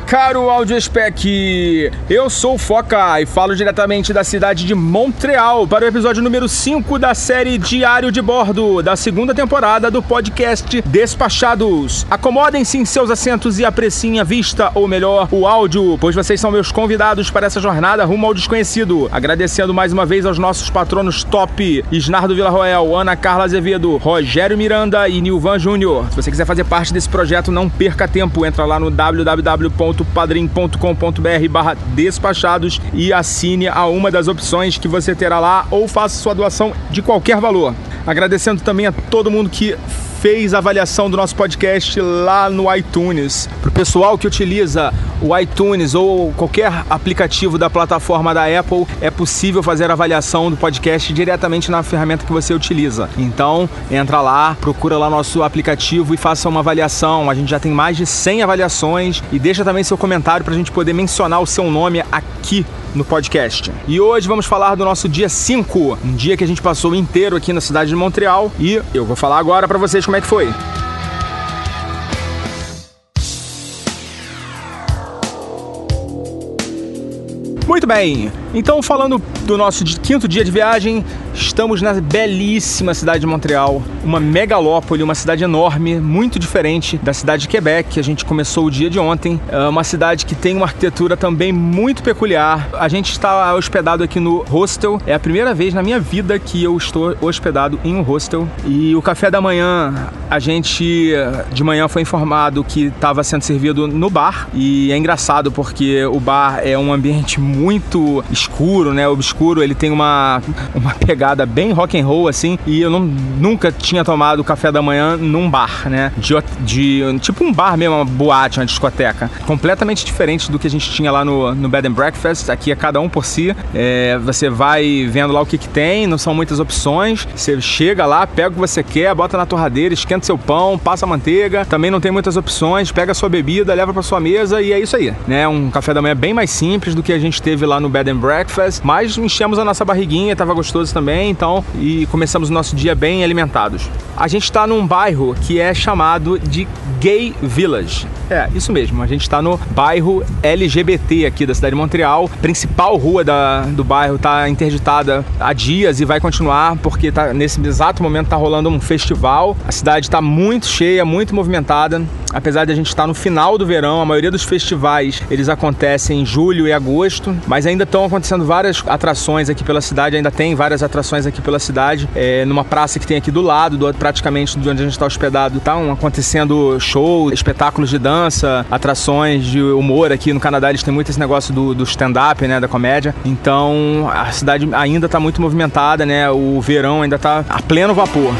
caro Audiospec! Eu sou o Foca e falo diretamente da cidade de Montreal para o episódio número 5 da série Diário de Bordo, da segunda temporada do podcast Despachados. Acomodem-se em seus assentos e apreciem a vista, ou melhor, o áudio, pois vocês são meus convidados para essa jornada rumo ao desconhecido. Agradecendo mais uma vez aos nossos patronos top, Isnardo Villarroel, Ana Carla Azevedo, Rogério Miranda e Nilvan Júnior. Se você quiser fazer parte desse projeto, não perca tempo, entra lá no www.padrim.com.br barra despachados e assine a uma das opções que você terá lá ou faça sua doação de qualquer valor. Agradecendo também a todo mundo que fez a avaliação do nosso podcast lá no iTunes. Para o pessoal que utiliza o iTunes ou qualquer aplicativo da plataforma da Apple, é possível fazer a avaliação do podcast diretamente na ferramenta que você utiliza. Então, entra lá, procura lá nosso aplicativo e faça uma avaliação. A gente já tem mais de 100 avaliações e deixa também seu comentário para a gente poder mencionar o seu nome aqui no podcast. E hoje vamos falar do nosso dia 5, um dia que a gente passou inteiro aqui na cidade de Montreal e eu vou falar agora para vocês como é que foi. Muito bem, então falando do nosso quinto dia de viagem, estamos na belíssima cidade de Montreal, uma megalópole, uma cidade enorme, muito diferente da cidade de Quebec, que a gente começou o dia de ontem. É uma cidade que tem uma arquitetura também muito peculiar. A gente está hospedado aqui no hostel, é a primeira vez na minha vida que eu estou hospedado em um hostel. E o café da manhã, a gente de manhã foi informado que estava sendo servido no bar, e é engraçado porque o bar é um ambiente muito muito escuro, né? Obscuro. Ele tem uma, uma pegada bem rock and roll, assim. E eu não, nunca tinha tomado café da manhã num bar, né? De, de tipo um bar mesmo, uma boate, uma discoteca. Completamente diferente do que a gente tinha lá no, no Bed and Breakfast. Aqui é cada um por si. É, você vai vendo lá o que, que tem, não são muitas opções. Você chega lá, pega o que você quer, bota na torradeira, esquenta seu pão, passa manteiga. Também não tem muitas opções. Pega a sua bebida, leva para sua mesa e é isso aí, né? Um café da manhã bem mais simples do que a gente teve lá no Bed and Breakfast, mas enchemos a nossa barriguinha, estava gostoso também, então, e começamos o nosso dia bem alimentados. A gente está num bairro que é chamado de Gay Village. É, isso mesmo, a gente está no bairro LGBT aqui da cidade de Montreal. A principal rua da, do bairro está interditada há dias e vai continuar porque tá, nesse exato momento está rolando um festival. A cidade está muito cheia, muito movimentada. Apesar de a gente estar no final do verão, a maioria dos festivais eles acontecem em julho e agosto, mas ainda estão acontecendo várias atrações aqui pela cidade, ainda tem várias atrações aqui pela cidade, é, numa praça que tem aqui do lado, do, praticamente de onde a gente está hospedado, estão acontecendo shows, espetáculos de dança, atrações de humor aqui no Canadá, eles têm muito esse negócio do, do stand-up, né, da comédia, então a cidade ainda está muito movimentada, né, o verão ainda está a pleno vapor.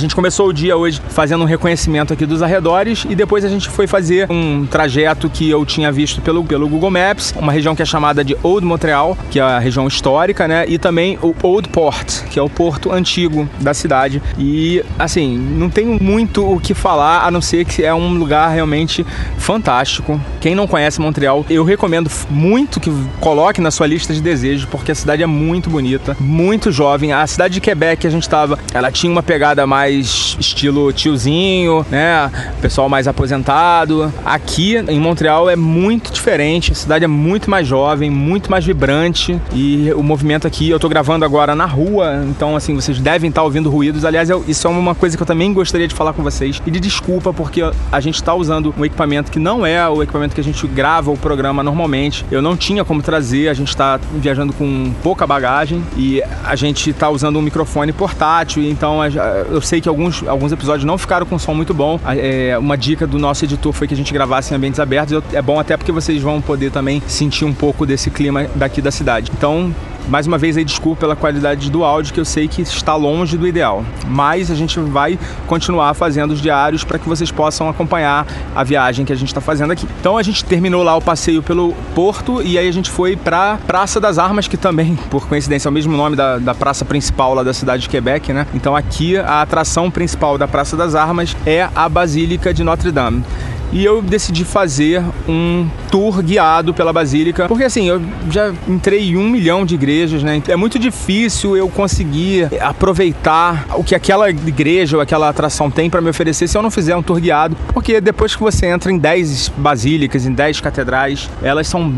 Gente começou o dia hoje fazendo um reconhecimento aqui dos arredores e depois a gente foi fazer um trajeto que eu tinha visto pelo, pelo Google Maps, uma região que é chamada de Old Montreal, que é a região histórica, né? E também o Old Port, que é o porto antigo da cidade. E assim, não tenho muito o que falar, a não ser que é um lugar realmente fantástico. Quem não conhece Montreal, eu recomendo muito que coloque na sua lista de desejos, porque a cidade é muito bonita, muito jovem. A cidade de Quebec que a gente estava, ela tinha uma pegada mais mais estilo tiozinho, né? Pessoal mais aposentado. Aqui em Montreal é muito diferente, a cidade é muito mais jovem, muito mais vibrante e o movimento aqui, eu tô gravando agora na rua, então assim, vocês devem estar ouvindo ruídos. Aliás, eu, isso é uma coisa que eu também gostaria de falar com vocês. E de desculpa porque a gente está usando um equipamento que não é o equipamento que a gente grava o programa normalmente. Eu não tinha como trazer, a gente está viajando com pouca bagagem e a gente está usando um microfone portátil, então eu sei que alguns, alguns episódios não ficaram com som muito bom. É, uma dica do nosso editor foi que a gente gravasse em ambientes abertos. É bom até porque vocês vão poder também sentir um pouco desse clima daqui da cidade. Então, Mais uma vez aí desculpa pela qualidade do áudio que eu sei que está longe do ideal, mas a gente vai continuar fazendo os diários para que vocês possam acompanhar a viagem que a gente está fazendo aqui. Então a gente terminou lá o passeio pelo porto e aí a gente foi para Praça das Armas, que também, por coincidência, é o mesmo nome da, da praça principal lá da cidade de Quebec, né? Então aqui a atração principal da Praça das Armas é a Basílica de Notre Dame e eu decidi fazer um tour guiado pela Basílica, porque assim, eu já entrei em um milhão de igrejas, né? É muito difícil eu conseguir aproveitar o que aquela igreja ou aquela atração tem para me oferecer se eu não fizer um tour guiado, porque depois que você entra em 10 basílicas, em 10 catedrais, elas são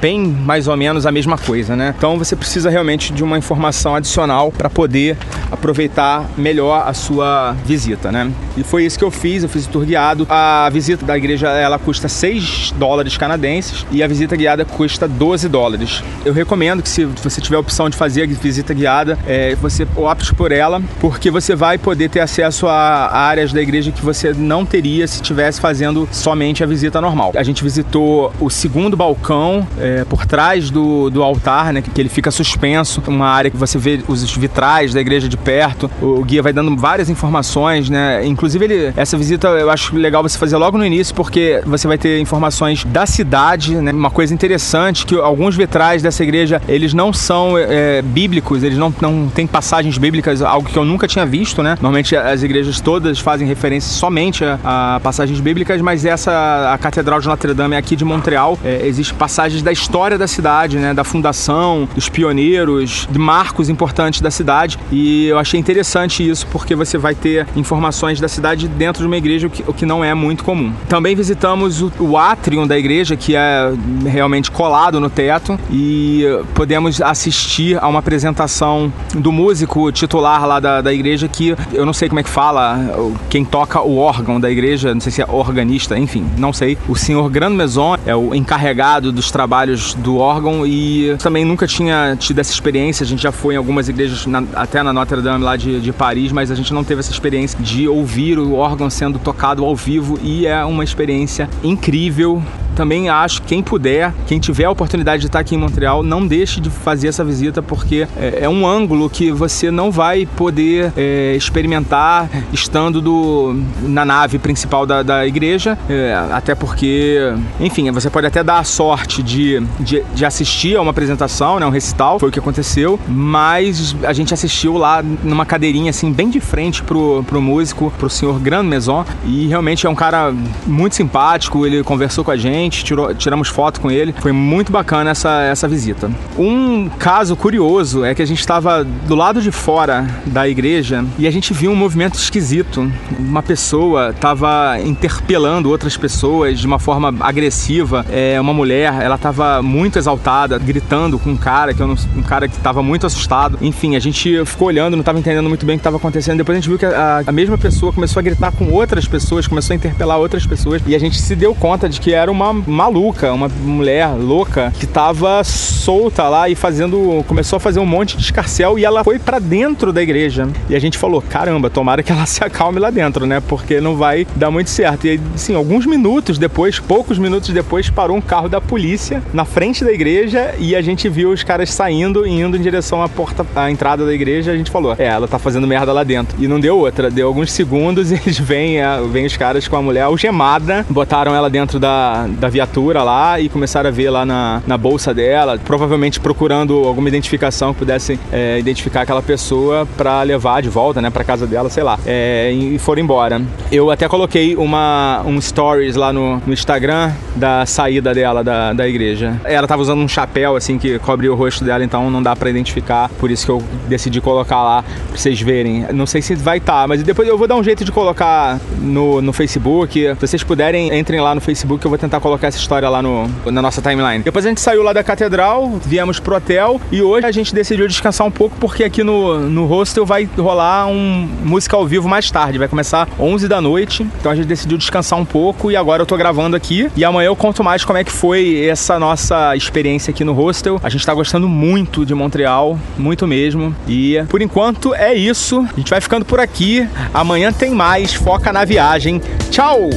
bem mais ou menos a mesma coisa, né? Então você precisa realmente de uma informação adicional para poder aproveitar melhor a sua visita, né? E foi isso que eu fiz, eu fiz o tour guiado. A visita da igreja ela custa 6 dólares canadenses e a visita guiada custa 12 dólares. Eu recomendo que se você tiver a opção de fazer a visita guiada, é, você opte por ela, porque você vai poder ter acesso a áreas da igreja que você não teria se estivesse fazendo somente a visita normal. A gente visitou o segundo balcão é, por trás do, do altar, né, que ele fica suspenso, uma área que você vê os vitrais da igreja de perto. O guia vai dando várias informações, né? Inclusive ele, essa visita eu acho legal você fazer logo no início isso porque você vai ter informações da cidade, né? Uma coisa interessante que alguns vitrais dessa igreja, eles não são é, bíblicos, eles não, não têm passagens bíblicas, algo que eu nunca tinha visto, né? Normalmente as igrejas todas fazem referência somente a, a passagens bíblicas, mas essa, a Catedral de Notre Dame aqui de Montreal, é, existe passagens da história da cidade, né? Da fundação, dos pioneiros, de marcos importantes da cidade e eu achei interessante isso porque você vai ter informações da cidade dentro de uma igreja, o que, o que não é muito comum. Então, também visitamos o, o átrio da igreja, que é realmente colado no teto, e podemos assistir a uma apresentação do músico titular lá da, da igreja, que eu não sei como é que fala, quem toca o órgão da igreja, não sei se é organista, enfim, não sei. O senhor Grand Maison é o encarregado dos trabalhos do órgão e também nunca tinha tido essa experiência. A gente já foi em algumas igrejas, na, até na Notre Dame lá de, de Paris, mas a gente não teve essa experiência de ouvir o órgão sendo tocado ao vivo e é uma experiência incrível também acho quem puder, quem tiver a oportunidade de estar aqui em Montreal, não deixe de fazer essa visita porque é, é um ângulo que você não vai poder é, experimentar estando do, na nave principal da, da igreja, é, até porque, enfim, você pode até dar a sorte de, de, de, assistir a uma apresentação, né, um recital, foi o que aconteceu, mas a gente assistiu lá numa cadeirinha assim bem de frente pro, pro músico, pro senhor Grand Maison, e realmente é um cara muito simpático, ele conversou com a gente gente, tirou, tiramos foto com ele. Foi muito bacana essa, essa visita. Um caso curioso é que a gente estava do lado de fora da igreja e a gente viu um movimento esquisito. Uma pessoa estava interpelando outras pessoas de uma forma agressiva. É, uma mulher, ela estava muito exaltada, gritando com um cara, que não, um cara que estava muito assustado. Enfim, a gente ficou olhando, não estava entendendo muito bem o que estava acontecendo. Depois a gente viu que a, a mesma pessoa começou a gritar com outras pessoas, começou a interpelar outras pessoas e a gente se deu conta de que era uma maluca, uma mulher louca que tava solta lá e fazendo. começou a fazer um monte de escarcel e ela foi para dentro da igreja. E a gente falou: caramba, tomara que ela se acalme lá dentro, né? Porque não vai dar muito certo. E assim, alguns minutos depois, poucos minutos depois, parou um carro da polícia na frente da igreja e a gente viu os caras saindo e indo em direção à porta, à entrada da igreja. A gente falou: é, ela tá fazendo merda lá dentro. E não deu outra, deu alguns segundos e eles vêm, vêm os caras com a mulher algemada, botaram ela dentro da da viatura lá e começaram a ver lá na, na bolsa dela, provavelmente procurando alguma identificação que pudesse é, identificar aquela pessoa para levar de volta, né, para casa dela, sei lá, é, e foram embora. Eu até coloquei uma um stories lá no, no Instagram da saída dela da, da igreja. Ela tava usando um chapéu assim que cobre o rosto dela, então não dá para identificar, por isso que eu decidi colocar lá pra vocês verem. Não sei se vai estar, tá, mas depois eu vou dar um jeito de colocar no, no Facebook. Se vocês puderem, entrem lá no Facebook, eu vou tentar colocar colocar essa história lá no, na nossa timeline. Depois a gente saiu lá da catedral, viemos pro hotel e hoje a gente decidiu descansar um pouco porque aqui no, no hostel vai rolar um música ao vivo mais tarde, vai começar 11 da noite. Então a gente decidiu descansar um pouco e agora eu tô gravando aqui e amanhã eu conto mais como é que foi essa nossa experiência aqui no hostel. A gente tá gostando muito de Montreal, muito mesmo. E por enquanto é isso. A gente vai ficando por aqui. Amanhã tem mais. Foca na viagem. Tchau!